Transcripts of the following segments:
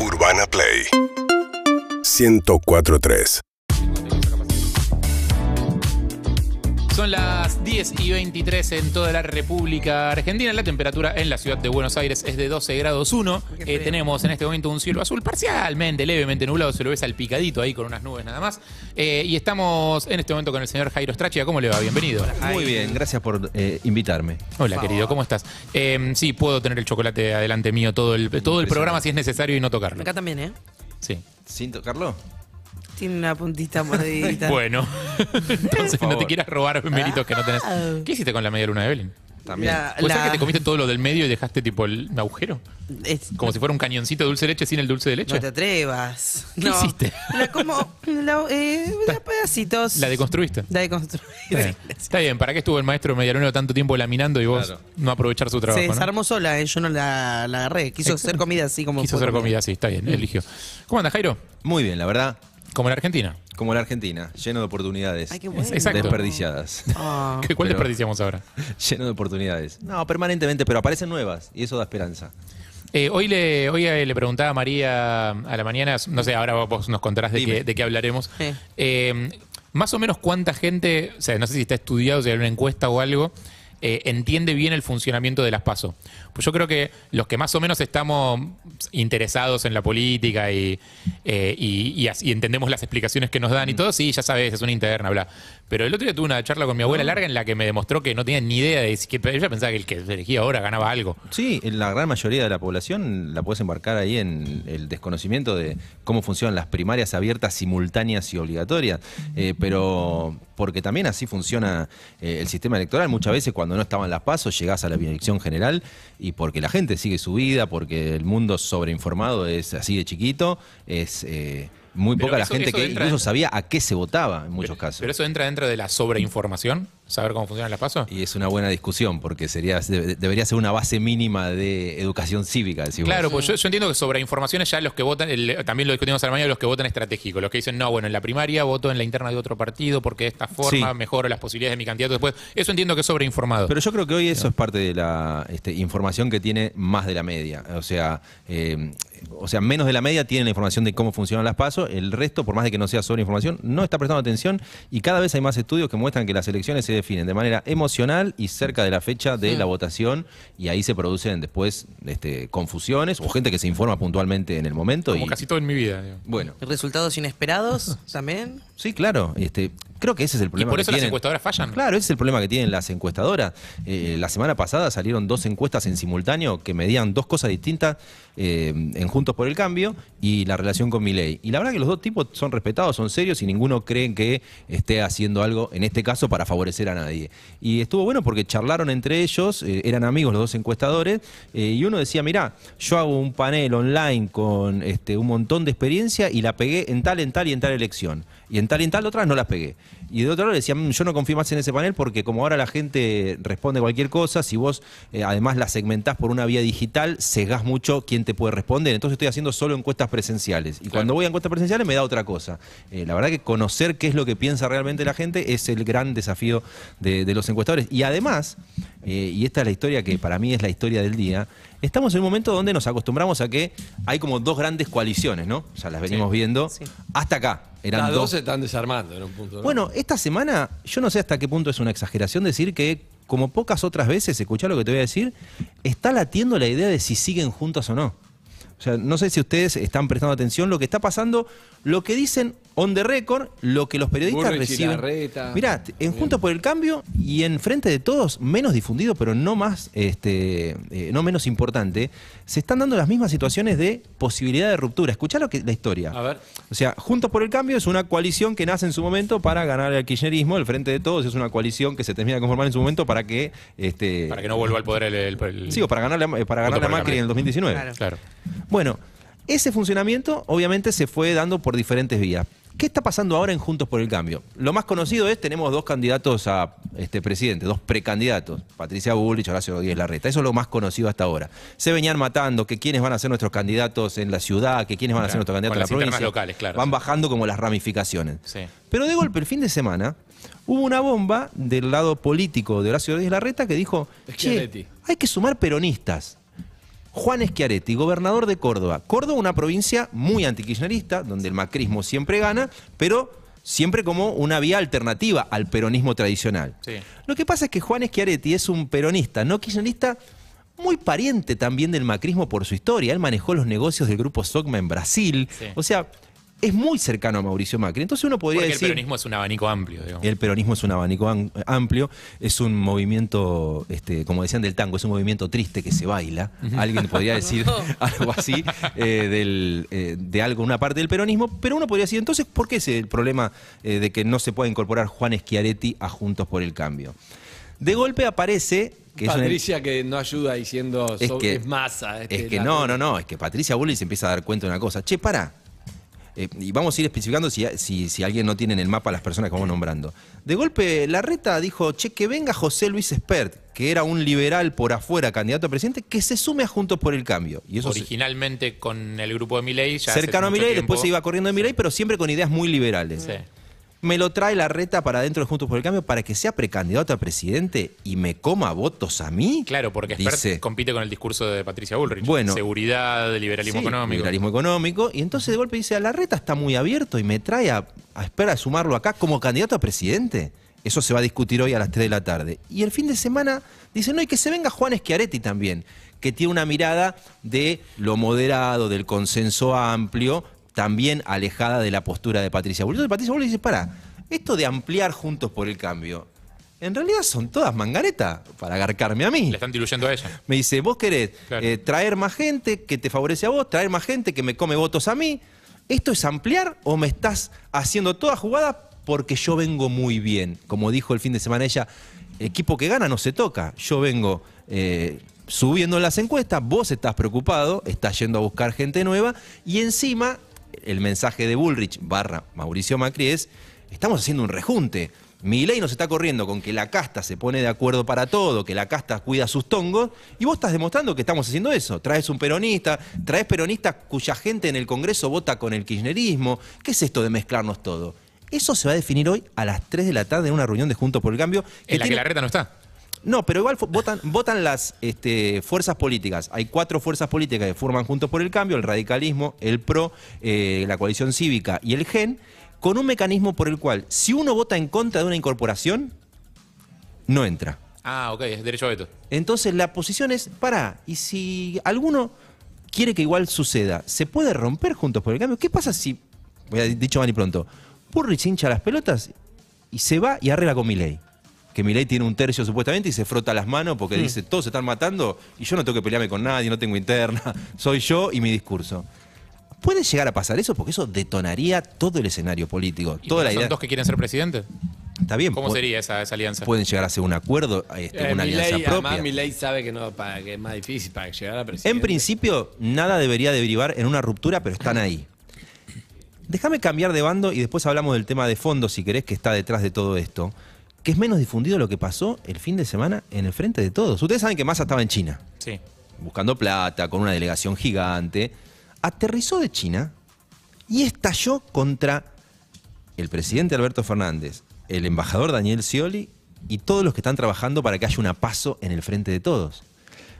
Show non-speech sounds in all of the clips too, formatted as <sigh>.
Urbana Play. 1043 Son las 10 y 23 en toda la República Argentina. La temperatura en la ciudad de Buenos Aires es de 12 grados 1. Eh, tenemos en este momento un cielo azul parcialmente, levemente nublado. Se lo ve salpicadito ahí con unas nubes nada más. Eh, y estamos en este momento con el señor Jairo Strachia. ¿Cómo le va? Bienvenido. Muy bien, gracias por eh, invitarme. Hola, querido. ¿Cómo estás? Eh, sí, puedo tener el chocolate adelante mío todo el, todo el programa si es necesario y no tocarlo. Acá también, ¿eh? Sí. ¿Sin tocarlo? Tiene una puntita mordidita. <laughs> Bueno. <laughs> Entonces no te quieras robar méritos que no tenés. Ah. ¿Qué hiciste con la media luna de Evelyn? También. La- ¿Puede ser la- que te comiste todo lo del medio y dejaste tipo el agujero? es- Como si fuera un cañoncito de dulce de leche sin el dulce de leche. no te atrevas. ¿Qué no. hiciste? La como. La, eh, la <laughs> pedacitos. La deconstruiste. La deconstruí. Está bien. Está bien, ¿para qué estuvo el maestro medialunero tanto tiempo laminando y vos Claro. no aprovechar su trabajo? Se ¿no? desarmó sola, eh, yo no la, la agarré. Quiso hacer comida así como. Quiso hacer comida así, está bien, eligió. ¿Cómo anda, Jairo? Muy bien, la verdad, Como en Argentina. como la Argentina, lleno de oportunidades. Ay, qué bueno. Exacto. Desperdiciadas. Ah. <laughs> ¿Qué- ¿Cuál Pero- desperdiciamos ahora? <laughs> lleno de oportunidades. No, permanentemente, pero aparecen nuevas y eso da esperanza. Eh, hoy le, hoy eh, le preguntaba a María a la mañana, no sé, ahora vos nos contarás de, Dime. qué, de qué hablaremos. Sí. Eh, más o menos cuánta gente, o sea, no sé si está estudiado, si hay una encuesta o algo, eh, entiende bien el funcionamiento de las PASO. Pues yo creo que los que más o menos estamos interesados en la política y, eh, y, entendemos las explicaciones que nos dan y todo, sí, ya sabes, es una interna, bla. Pero el otro día tuve una charla con mi abuela larga en la que me demostró que no tenía ni idea de si que ella pensaba que el que se elegía ahora ganaba algo. Sí, la gran mayoría de la población la puedes embarcar ahí en el desconocimiento de cómo funcionan las primarias abiertas, simultáneas y obligatorias. Eh, pero porque también así funciona eh, el sistema electoral. Muchas veces cuando no estaban las pasos llegás a la elección general y porque la gente sigue su vida, porque el mundo sobreinformado es así de chiquito, es eh, muy Pero poca la eso- gente eso que entra incluso sabía a qué se votaba en muchos pero, casos. Pero eso entra dentro de la sobreinformación, saber cómo funcionan las PASO. Y es una buena discusión, porque sería de- debería ser una base mínima de educación cívica. decís vos. Claro, pues yo, yo entiendo que sobre información es ya los que votan, el- también lo discutimos a la mañana, los que votan estratégico, los que dicen, no, bueno, en la primaria voto en la interna de otro partido porque de esta forma Sí. mejoro las posibilidades de mi candidato después. Eso entiendo que es sobreinformado. Pero yo creo que hoy eso es parte de la este, información que tiene más de la media. O sea, eh, o sea, menos de la media tiene la información de cómo funcionan las pasos. El resto, por más de que no sea sobre información, no está prestando atención. Y cada vez hay más estudios que muestran que las elecciones se definen de manera emocional y cerca de la fecha de la votación. Y ahí se producen después este, confusiones o gente que se informa puntualmente en el momento. Como y, casi todo en mi vida. digo. Bueno, Resultados inesperados <laughs> también. sí, claro. Este, creo que ese es el Y problema. por que eso las tienen. encuestadoras fallan. Claro, ese es el problema que tienen las encuestadoras. Eh, la semana pasada salieron dos encuestas en simultáneo que medían dos cosas distintas eh, en Juntos por el Cambio y la relación con Milei. Y la verdad que los dos tipos son respetados, son serios y ninguno cree que esté haciendo algo, en este caso, para favorecer a nadie. Y estuvo bueno porque charlaron entre ellos, eh, eran amigos los dos encuestadores, eh, y uno decía, mirá, yo hago un panel online con este, un montón de experiencia y la pegué en tal, en tal y en tal elección. Y en tal y en tal otras no las pegué. Y de otro lado le decían, "Mm, yo no confío más en ese panel porque como ahora la gente responde cualquier cosa, si vos eh, además la segmentás por una vía digital, cegás mucho quién te puede responder. Entonces estoy haciendo solo encuestas presenciales. Y cuando voy a encuestas presenciales me da otra cosa. Eh, la verdad que conocer qué es lo que piensa realmente la gente es el gran desafío de, de los encuestadores. Y además, eh, y esta es la historia que para mí es la historia del día, estamos en un momento donde nos acostumbramos a que hay como dos grandes coaliciones, ¿no? Ya las venimos viendo. Sí. Hasta acá. Eran Las dos dos se están desarmando en un punto. ¿no? bueno, esta semana, yo no sé hasta qué punto es una exageración decir que, como pocas otras veces, escuchá lo que te voy a decir, está latiendo la idea de si siguen juntos o no. O sea, no sé si ustedes están prestando atención lo que está pasando, lo que dicen on the record, lo que los periodistas Burrich y reciben. Mirá, en. Juntos por el Cambio y en Frente de Todos, menos difundido, pero no más, este, eh, no menos importante, se están dando las mismas situaciones de posibilidad de ruptura. Escuchá lo que, la historia. A ver. O sea, Juntos por el Cambio es una coalición que nace en su momento para ganar al kirchnerismo. El Frente de Todos es una coalición que se termina de conformar en su momento para que... Este, Para que no vuelva al poder el... el- el- Sí, o para ganarle, a- para ganarle a por el Macri en el 2019. Claro. Claro. Bueno, ese funcionamiento obviamente se fue dando por diferentes vías. ¿Qué está pasando ahora en Juntos por el Cambio? Lo más conocido es, tenemos dos candidatos a este presidente, dos precandidatos, Patricia Bullrich, Horacio Rodríguez Larreta. Eso es lo más conocido hasta ahora. Se venían matando que quiénes van a ser nuestros candidatos en la ciudad, que quiénes van a ser nuestros candidatos en la provincia. locales, claro, Van bajando como las ramificaciones. Sí. Pero de golpe, el fin de semana, hubo una bomba del lado político de Horacio Rodríguez Larreta que dijo, che, hay que sumar peronistas. Juan Schiaretti, gobernador de Córdoba. Córdoba, una provincia muy antikirchnerista, donde el macrismo siempre gana, pero siempre como una vía alternativa al peronismo tradicional. Sí. Lo que pasa es que Juan Schiaretti es un peronista, no kirchnerista, muy pariente también del macrismo por su historia. Él manejó los negocios del grupo Sogma en Brasil. Sí. O sea, es muy cercano a Mauricio Macri. Entonces uno podría Porque el decir... peronismo es un abanico amplio, digamos. El peronismo es un abanico am- amplio, es un movimiento, este, como decían del tango, es un movimiento triste que se baila. Alguien podría decir <laughs> algo así eh, del, eh, de algo, una parte del peronismo, pero uno podría decir, entonces, ¿por qué es el problema eh, de que no se pueda incorporar Juan Schiaretti a Juntos por el Cambio? De golpe aparece que Patricia que no ayuda diciendo Es so- que- es masa. este, es que no, no, no, es que Patricia Bullrich se empieza a dar cuenta de una cosa. Che, para. Eh, y vamos a ir especificando si, si, si alguien no tiene en el mapa las personas que vamos nombrando. De golpe, Larreta dijo, che, que venga José Luis Espert, que era un liberal por afuera, candidato a presidente, que se sume a Juntos por el Cambio. Y eso se- Originalmente con el grupo de Milei cercano a Milei, después se iba corriendo de Milei, pero siempre con ideas muy liberales. Sí. Me lo trae Larreta para dentro de Juntos por el Cambio para que sea precandidato a presidente y me coma votos a mí. Claro, porque Dice- compite con el discurso de Patricia Bullrich. Bueno. Seguridad, liberalismo Sí, económico. Liberalismo económico. Y entonces de golpe dice, a la reta está muy abierto y me trae a, a esperar a sumarlo acá como candidato a presidente. Eso se va a discutir hoy a las 3 de la tarde. Y el fin de semana dice, no, y que se venga Juan Schiaretti también, que tiene una mirada de lo moderado, del consenso amplio, también alejada de la postura de Patricia Bullrich. Entonces Patricia Bullrich dice, para, esto de ampliar juntos por el cambio, en realidad son todas mangaretas para agarcarme a mí. Le están diluyendo a ella. Me dice, vos querés Claro. eh, traer más gente que te favorece a vos, traer más gente que me come votos a mí. ¿Esto es ampliar o me estás haciendo toda jugada porque yo vengo muy bien? Como dijo el fin de semana ella, equipo que gana no se toca. Yo vengo eh, subiendo en las encuestas, vos estás preocupado, estás yendo a buscar gente nueva y encima el mensaje de Bullrich barra Mauricio Macri es, estamos haciendo un rejunte. Milei nos está corriendo con que la casta se pone de acuerdo para todo, que la casta cuida sus tongos, y vos estás demostrando que estamos haciendo eso. Traes un peronista, traes peronistas cuya gente en el Congreso vota con el kirchnerismo. ¿Qué es esto de mezclarnos todo? Eso se va a definir hoy a las 3 de la tarde en una reunión de Juntos por el Cambio. En la que la reta no está. No, pero igual votan, votan las este, fuerzas políticas. Hay cuatro fuerzas políticas que forman Juntos por el Cambio, el radicalismo, el PRO, eh, la coalición cívica y el GEN, con un mecanismo por el cual, si uno vota en contra de una incorporación, no entra. Ah, ok, es derecho a veto. Entonces la posición es, para, y si alguno quiere que igual suceda, ¿se puede romper Juntos por el Cambio? ¿Qué pasa si, voy a dicho mal y pronto, Burrich hincha las pelotas y se va y arregla con Milei? Que Milei tiene un tercio supuestamente y se frota las manos porque dice, todos se están matando y yo no tengo que pelearme con nadie, no tengo interna, <laughs> soy yo y mi discurso. ¿Puede llegar a pasar eso? Porque eso detonaría todo el escenario político, ¿Y toda la son idea. dos que quieren ser presidente? Está bien, ¿Cómo sería esa, esa alianza? pueden llegar a hacer un acuerdo, este, Eh, una Milei, alianza propia. Además, Milei sabe que, no, para, que es más difícil para llegar a la presidencia. En principio, nada debería derivar en una ruptura, pero están ahí. Déjame cambiar de bando y después hablamos del tema de fondo, si querés, que está detrás de todo esto, que es menos difundido lo que pasó el fin de semana en el frente de todos. Ustedes saben que Massa estaba en China, Sí. buscando plata, con una delegación gigante. Aterrizó de China y estalló contra el presidente Alberto Fernández, el embajador Daniel Scioli y todos los que están trabajando para que haya una paso en el frente de todos.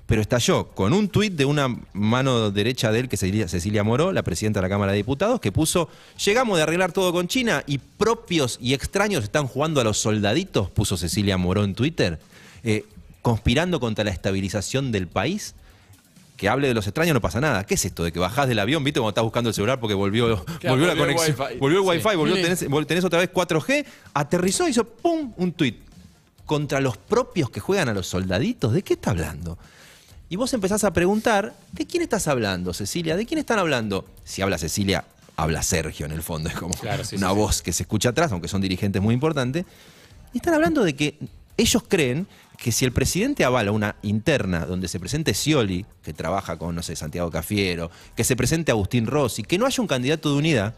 Pero estalló con un tuit de una mano derecha de él, que es Cecilia- Cecilia Moró, la presidenta de la Cámara de Diputados, que puso, llegamos de arreglar todo con China y propios y extraños están jugando a los soldaditos, puso Cecilia Moró en Twitter, eh, conspirando contra la estabilización del país que hable de los extraños no pasa nada. ¿Qué es esto de que bajás del avión, viste, cuando estás buscando el celular porque volvió, <laughs> volvió la volvió el conexión, wifi. volvió el Sí. wifi, volvió, Sí. tenés, vol- tenés otra vez 4G, aterrizó y hizo pum, un tuit contra los propios que juegan a los soldaditos. ¿De qué está hablando? Y vos empezás a preguntar, ¿de quién estás hablando, Cecilia? ¿De quién están hablando? Si habla Cecilia, habla Sergio en el fondo, es como Claro, sí, una sí, sí. voz que se escucha atrás, aunque son dirigentes muy importantes. Y están hablando de que ellos creen que si el presidente avala una interna donde se presente Scioli, que trabaja con, no sé, Santiago Cafiero, que se presente Agustín Rossi, que no haya un candidato de unidad,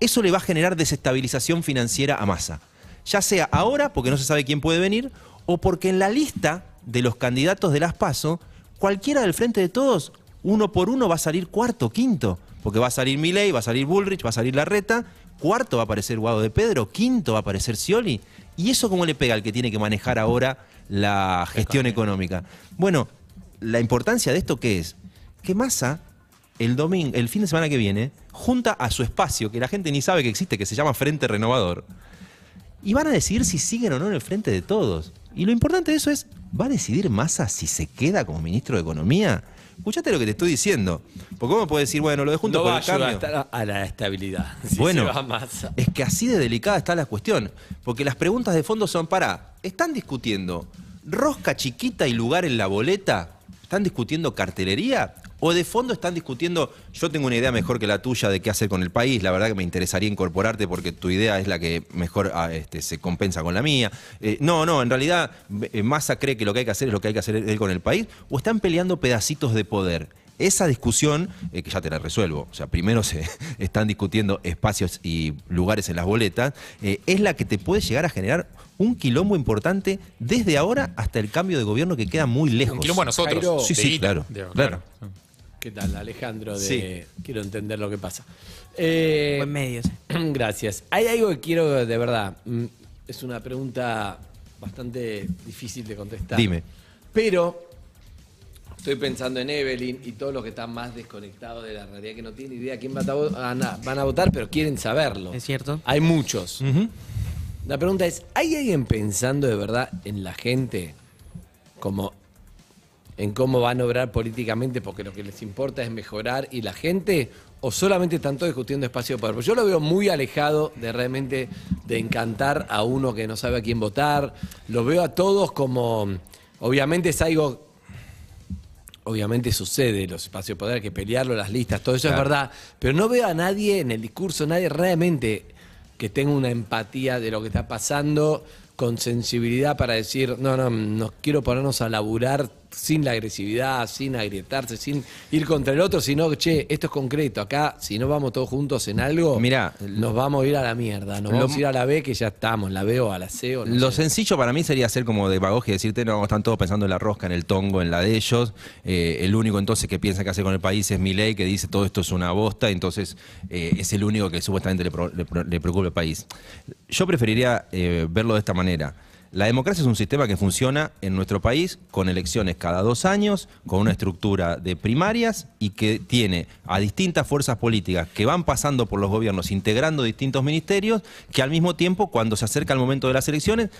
eso le va a generar desestabilización financiera a Massa. Ya sea ahora, porque no se sabe quién puede venir, o porque en la lista de los candidatos de las PASO, cualquiera del frente de todos, uno por uno va a salir cuarto, quinto. Porque va a salir Milei, va a salir Bullrich, va a salir Larreta, cuarto va a aparecer Guado de Pedro, quinto va a aparecer Scioli. ¿Y eso cómo le pega al que tiene que manejar ahora la gestión económica? Bueno, la importancia de esto qué es? que Massa, el domingo, el fin de semana que viene, junta a su espacio, que la gente ni sabe que existe, que se llama Frente Renovador, y van a decidir si siguen o no en el frente de todos. Y lo importante de eso es, ¿va a decidir Massa si se queda como ministro de Economía? Escuchate lo que te estoy diciendo. Porque vos me puedes decir, bueno, lo de Juntos No por va el Cambio. a, estar a la estabilidad. <laughs> Si bueno, es que así de delicada está la cuestión. Porque las preguntas de fondo son para, ¿están discutiendo rosca chiquita y lugar en la boleta? ¿Están discutiendo cartelería? ¿O de fondo están discutiendo, yo tengo una idea mejor que la tuya de qué hacer con el país, la verdad que me interesaría incorporarte porque tu idea es la que mejor ah, este, se compensa con la mía? Eh, no, no, en realidad eh, Massa cree que lo que hay que hacer es lo que hay que hacer él con el país, o están peleando pedacitos de poder. Esa discusión, eh, que ya te la resuelvo, o sea, primero se <laughs> están discutiendo espacios y lugares en las boletas, eh, es la que te puede llegar a generar un quilombo importante desde ahora hasta el cambio de gobierno que queda muy lejos. Un quilombo a nosotros. Sí, sí, claro, claro. ¿Qué tal, Alejandro? De... Sí. Quiero entender lo que pasa. Eh, Buen medio. sí. <clears throat> Gracias. Hay algo que quiero, de verdad, mm, es una pregunta bastante difícil de contestar. Dime. Pero estoy pensando en Evelyn y todos los que están más desconectados de la realidad, que no tienen idea quién va a vo- van a, van a votar, pero quieren saberlo. Es cierto. Hay muchos. Ujú. La pregunta es, ¿hay alguien pensando de verdad en la gente como en cómo van a obrar políticamente porque lo que les importa es mejorar y la gente o solamente están todos discutiendo espacio de poder? Porque yo lo veo muy alejado de realmente de encantar a uno que no sabe a quién votar. Lo veo a todos como obviamente es algo Obviamente sucede los espacios de poder, hay que pelearlo, las listas, todo eso Claro. es verdad. Pero no veo a nadie en el discurso, nadie realmente que tenga una empatía de lo que está pasando, con sensibilidad para decir, no, no, nos quiero ponernos a laburar sin la agresividad, sin agrietarse, sin ir contra el otro, sino, che, esto es concreto. Acá, si no vamos todos juntos en algo, Mirá, nos vamos a ir a la mierda. Nos lo- vamos a ir a la B, que ya estamos, la B o a la C o no Lo sé. sencillo para mí sería hacer como demagogia y decirte, no, están todos pensando en la rosca, en el tongo, en la de ellos. Eh, el único entonces que piensa que hacer con el país es Milei, que dice todo esto es una bosta, entonces eh, es el único que supuestamente le, pro- le pro- le preocupa el país. Yo preferiría eh, verlo de esta manera. La democracia es un sistema que funciona en nuestro país con elecciones cada dos años, con una estructura de primarias y que tiene a distintas fuerzas políticas que van pasando por los gobiernos, integrando distintos ministerios, que al mismo tiempo, cuando se acerca el momento de las elecciones,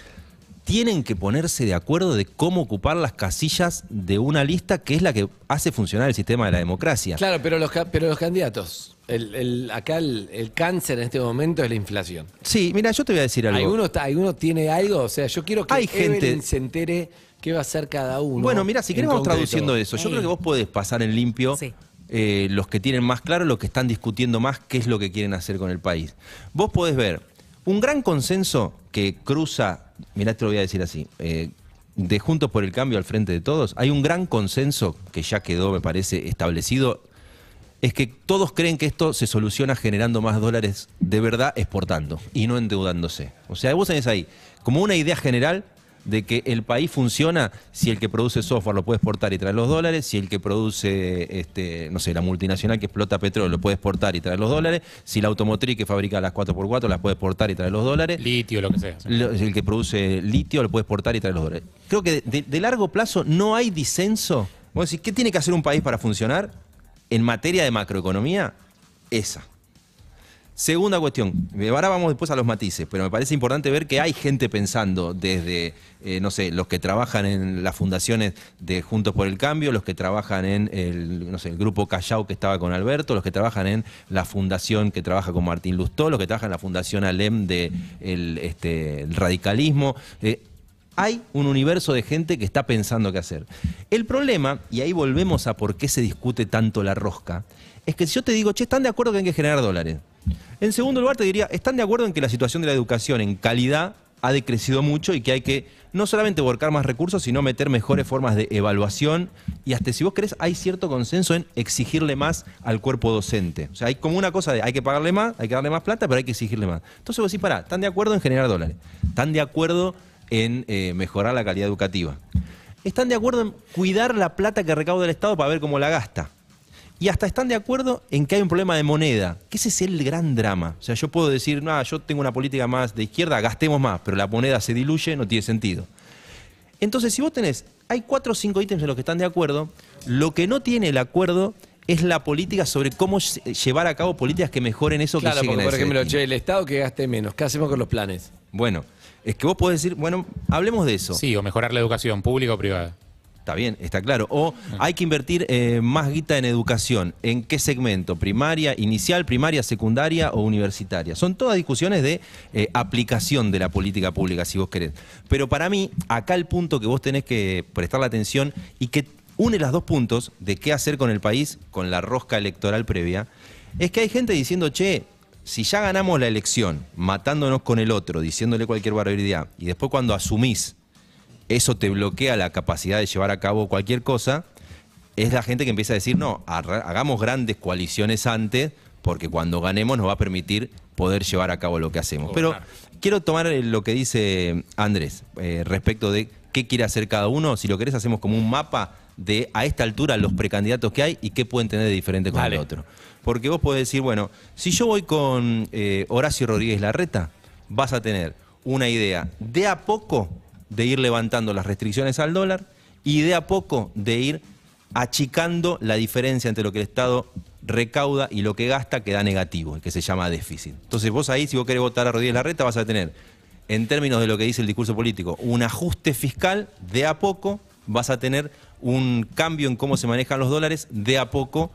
tienen que ponerse de acuerdo de cómo ocupar las casillas de una lista que es la que hace funcionar el sistema de la democracia. Claro, pero los, pero los candidatos, el, el- acá el, el cáncer en este momento es la inflación. Sí, mira, yo te voy a decir algo. ¿Alguno, está- ¿Alguno tiene algo? O sea, yo quiero que Hay gente- se entere qué va a hacer cada uno. Bueno, mira, si concreto. traduciendo eso. Yo Ey. creo que vos podés pasar en limpio Sí. eh, los que tienen más claro, los que están discutiendo más qué es lo que quieren hacer con el país. Vos podés ver un gran consenso que cruza, mirá, te lo voy a decir así, eh, de Juntos por el Cambio al frente de todos. Hay un gran consenso que ya quedó, me parece, establecido. Es que todos creen que esto se soluciona generando más dólares de verdad exportando y no endeudándose. O sea, vos tenés ahí como una idea general de que el país funciona si el que produce software lo puede exportar y traer los dólares, si el que produce, este, no sé, la multinacional que explota petróleo lo puede exportar y traer los dólares, si la automotriz que fabrica las 4x4 las puede exportar y traer los dólares, Litio, lo que sea. sí. lo- el que produce litio lo puede exportar y traer los dólares. Creo que de, de- de largo plazo no hay disenso. Vos decís, ¿qué tiene que hacer un país para funcionar? En materia de macroeconomía, esa. Segunda cuestión, ahora vamos después a los matices, pero me parece importante ver que hay gente pensando desde, eh, no sé, los que trabajan en las fundaciones de Juntos por el Cambio, los que trabajan en el, no sé, el grupo Callao que estaba con Alberto, los que trabajan en la fundación que trabaja con Martín Lustó, los que trabajan en la fundación Alem de el, este, radicalismo. Eh, hay un universo de gente que está pensando qué hacer. El problema, y ahí volvemos a por qué se discute tanto la rosca, es que si yo te digo, che, ¿están de acuerdo que hay que generar dólares? En segundo lugar, te diría, ¿están de acuerdo en que la situación de la educación en calidad ha decrecido mucho y que hay que no solamente volcar más recursos, sino meter mejores formas de evaluación? Y hasta si vos querés, hay cierto consenso en exigirle más al cuerpo docente. O sea, hay como una cosa de hay que pagarle más, hay que darle más plata, pero hay que exigirle más. Entonces vos decís, pará, ¿están de acuerdo en generar dólares? ¿Están de acuerdo en eh, mejorar la calidad educativa? ¿Están de acuerdo en cuidar la plata que recauda el Estado para ver cómo la gasta? Y hasta están de acuerdo en que hay un problema de moneda, que ese es el gran drama. O sea, yo puedo decir, no, yo tengo una política más de izquierda, gastemos más, pero la moneda se diluye, no tiene sentido. Entonces, si vos tenés, hay cuatro o cinco ítems en los que están de acuerdo, lo que no tiene el acuerdo es la política sobre cómo lle- llevar a cabo políticas que mejoren eso Claro, que lleguen porque a por ejemplo, che, el Estado que gaste menos, ¿qué hacemos con los planes? Bueno, es que vos podés decir, bueno, hablemos de eso. Sí, o mejorar la educación pública o privada. Está bien, está claro. O hay que invertir eh, más guita en educación. ¿En qué segmento? ¿Primaria, inicial, primaria, secundaria o universitaria? Son todas discusiones de eh, aplicación de la política pública, si vos querés. Pero para mí, acá el punto que vos tenés que prestarle atención y que une los dos puntos de qué hacer con el país, con la rosca electoral previa, es que hay gente diciendo, che, si ya ganamos la elección, matándonos con el otro, diciéndole cualquier barbaridad, y después cuando asumís eso te bloquea la capacidad de llevar a cabo cualquier cosa, es la gente que empieza a decir, no, hagamos grandes coaliciones antes, porque cuando ganemos nos va a permitir poder llevar a cabo lo que hacemos. Pero quiero tomar eh, lo que dice Andrés eh, respecto de qué quiere hacer cada uno. Si lo querés, hacemos como un mapa de a esta altura los precandidatos que hay y qué pueden tener de diferente con Dale. el otro. Porque vos podés decir, bueno, si yo voy con eh, Horacio Rodríguez Larreta, vas a tener una idea de a poco de ir levantando las restricciones al dólar y de a poco de ir achicando la diferencia entre lo que el Estado recauda y lo que gasta que da negativo, que se llama déficit. Entonces vos ahí, si vos querés votar a Rodríguez Larreta, vas a tener, en términos de lo que dice el discurso político, un ajuste fiscal de a poco, vas a tener un cambio en cómo se manejan los dólares de a poco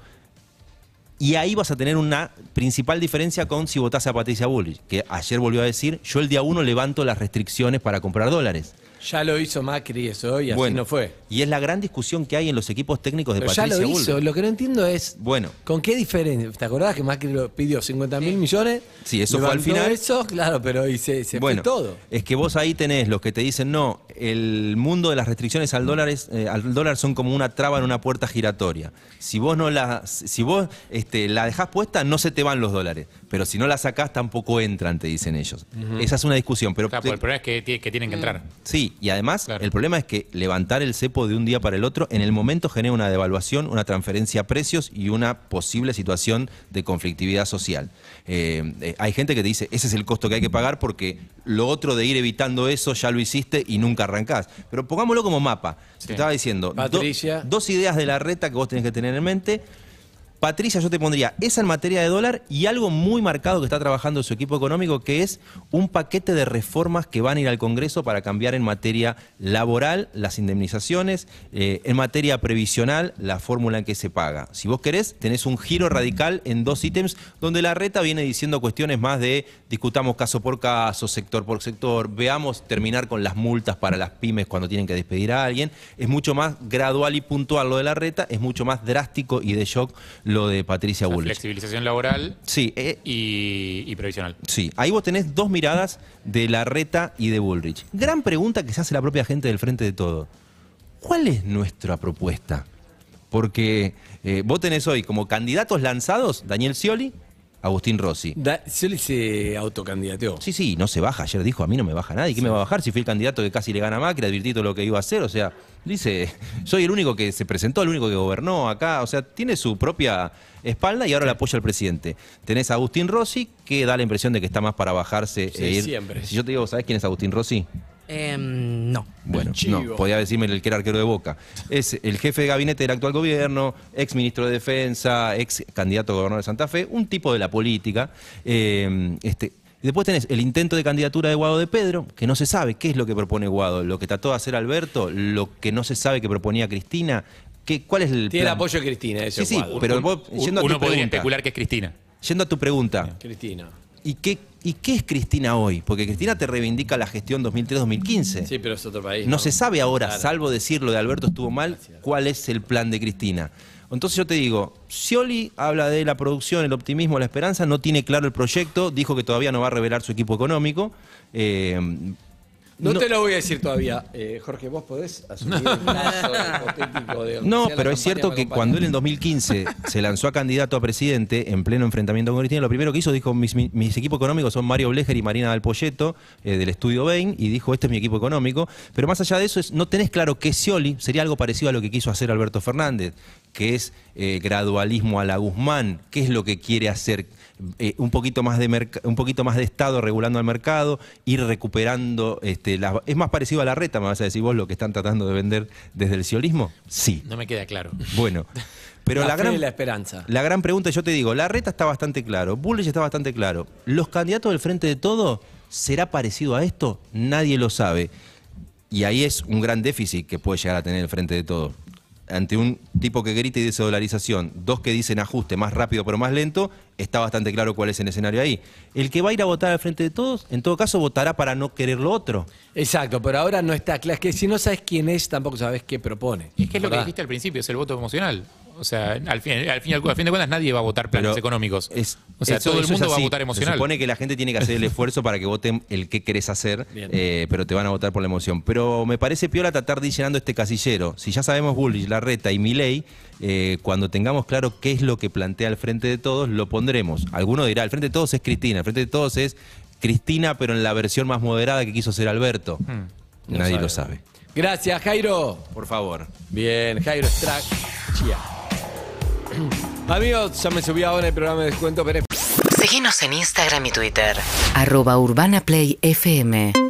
y ahí vas a tener una principal diferencia con si votás a Patricia Bullrich, que ayer volvió a decir, yo el día uno levanto las restricciones para comprar dólares. Ya lo hizo Macri eso y así Bueno, no fue. Y es la gran discusión que hay en los equipos técnicos de Pero ya Patricia lo hizo. Lo que no entiendo es. Bueno. ¿Con qué diferencia? ¿Te acordás que Macri lo pidió 50 mil millones? Sí, eso fue al final. eso, claro, pero y se, se bueno, fue todo. es que vos ahí tenés los que te dicen, no, el mundo de las restricciones al dólar, es- eh, al dólar son como una traba en una puerta giratoria. Si vos no la, si vos este, la dejás puesta, no se te van los dólares. Pero si no la sacás, tampoco entran, te dicen ellos. Esa es una discusión. Pero el problema es que tienen que entrar. Sí, y además Claro. el problema es que levantar el cepo de un día para el otro en el momento genera una devaluación, una transferencia a precios y una posible situación de conflictividad social. Eh, eh, hay gente que te dice, ese es el costo que hay que pagar porque lo otro de ir evitando eso ya lo hiciste y nunca arrancás. Pero pongámoslo como mapa. Sí. Te estaba diciendo, do- dos ideas de la reta que vos tenés que tener en mente. Patricia, yo te pondría esa en materia de dólar y algo muy marcado que está trabajando su equipo económico, que es un paquete de reformas que van a ir al Congreso para cambiar en materia laboral las indemnizaciones, eh, en materia previsional la fórmula en que se paga. Si vos querés, tenés un giro radical en dos ítems donde la reta viene diciendo cuestiones más de discutamos caso por caso, sector por sector, veamos terminar con las multas para las pymes cuando tienen que despedir a alguien. Es mucho más gradual y puntual lo de la reta, es mucho más drástico y de shock lo de Patricia La Bullrich. flexibilización laboral Sí, eh, y, y previsional. Sí, ahí vos tenés dos miradas de Larreta y de Bullrich. Gran pregunta que se hace la propia gente del frente de todo. ¿Cuál es nuestra propuesta? Porque eh, vos tenés hoy como candidatos lanzados Daniel Scioli, Agustín Rossi. Da, Scioli se autocandidateó. Sí, sí, no se baja. Ayer dijo, a mí no me baja nadie. ¿Quién me va a bajar si fui el candidato que casi le gana a Macri? Advirtí todo lo que iba a hacer. O sea, dice, <laughs> soy el único que se presentó, el único que gobernó acá. O sea, tiene su propia espalda y ahora le apoya al presidente. Tenés a Agustín Rossi, que da la impresión de que está más para bajarse Sí, e ir. siempre. Si yo te digo, ¿sabés quién es Agustín Rossi? Em, no. Bueno, no, podía decirme el que era arquero de Boca. Es el jefe de gabinete del actual gobierno, ex ministro de Defensa, ex candidato a gobernador de Santa Fe, un tipo de la política. Eh, este, después tenés el intento de candidatura de Guado de Pedro, que no se sabe qué es lo que propone Guado, lo que trató de hacer Alberto, lo que no se sabe que proponía Cristina. ¿Qué, ¿Cuál es el Tiene el apoyo de Cristina, ese Sí, sí, Guado. pero vos, Un- yendo a uno tu podría pregunta, especular que es Cristina. yendo a tu pregunta, Cristina. ¿y qué, ¿y qué es Cristina hoy? Porque Cristina te reivindica la gestión 2003-2015. Sí, pero es otro país. No se sabe ahora, Claro. salvo decir lo de Alberto estuvo mal, cuál es el plan de Cristina. Entonces yo te digo, Scioli habla de la producción, el optimismo, la esperanza, no tiene claro el proyecto, dijo que todavía no va a revelar su equipo económico. eh, No, no- te lo voy a decir todavía. Eh, Jorge, ¿vos podés asumir <laughs> el caso hipotético de No, pero es cierto que cuando él en 2015 <laughs> se lanzó a candidato a presidente en pleno enfrentamiento con Cristina, lo primero que hizo dijo, mis, mis- mis equipos económicos son Mario Blecher y Marina Dalpolleto eh, del estudio Bain, y dijo, este es mi equipo económico. Pero más allá de eso, es, no tenés claro que Scioli sería algo parecido a lo que quiso hacer Alberto Fernández, que es eh, gradualismo a la Guzmán, qué es lo que quiere hacer, Eh, un, poquito más de un poquito más de Estado regulando al mercado, ir recuperando, este, es más parecido a la reta, me vas a decir vos, lo que están tratando de vender desde el sionismo. Sí, No me queda claro. bueno. Pero <laughs> la, la, gran, la esperanza. la gran pregunta, yo te digo, la reta está bastante claro, Bullrich está bastante claro. ¿Los candidatos del Frente de Todo será parecido a esto? Nadie lo sabe. Y ahí es un gran déficit que puede llegar a tener el Frente de Todo. Ante un tipo que grita y dice dolarización, dos que dicen ajuste más rápido pero más lento, está bastante claro cuál es el escenario ahí. El que va a ir a votar al Frente de Todos, en todo caso, votará para no querer lo otro. Exacto, pero ahora no está claro. Es que si no sabes quién es, tampoco sabes qué propone. Es que es lo que dijiste al principio, es el voto emocional. O sea, al fin, al fin, y al- al fin de cuentas nadie va a votar planes Pero económicos. es- o sea, eso- todo el mundo va a votar Se emocional. supone que la gente tiene que hacer el <laughs> esfuerzo para que voten el que querés hacer, eh, pero te van a votar por la emoción. Pero me parece piola tratar de ir llenando este casillero. Si ya sabemos Bullrich, Larreta y Milei, eh, cuando tengamos claro qué es lo que plantea el Frente de Todos, lo pondremos. Alguno dirá, el Frente de Todos es Cristina, el Frente de Todos es Cristina, pero en la versión más moderada que quiso ser Alberto. Hmm. Nadie sabe. lo sabe. Gracias, Jairo. Por favor. Bien, Jairo Strack. <clears throat> Amigos, ya me subí ahora el programa de descuento. Pero Seguinos en Instagram y Twitter. Arroba Urbana Play FM.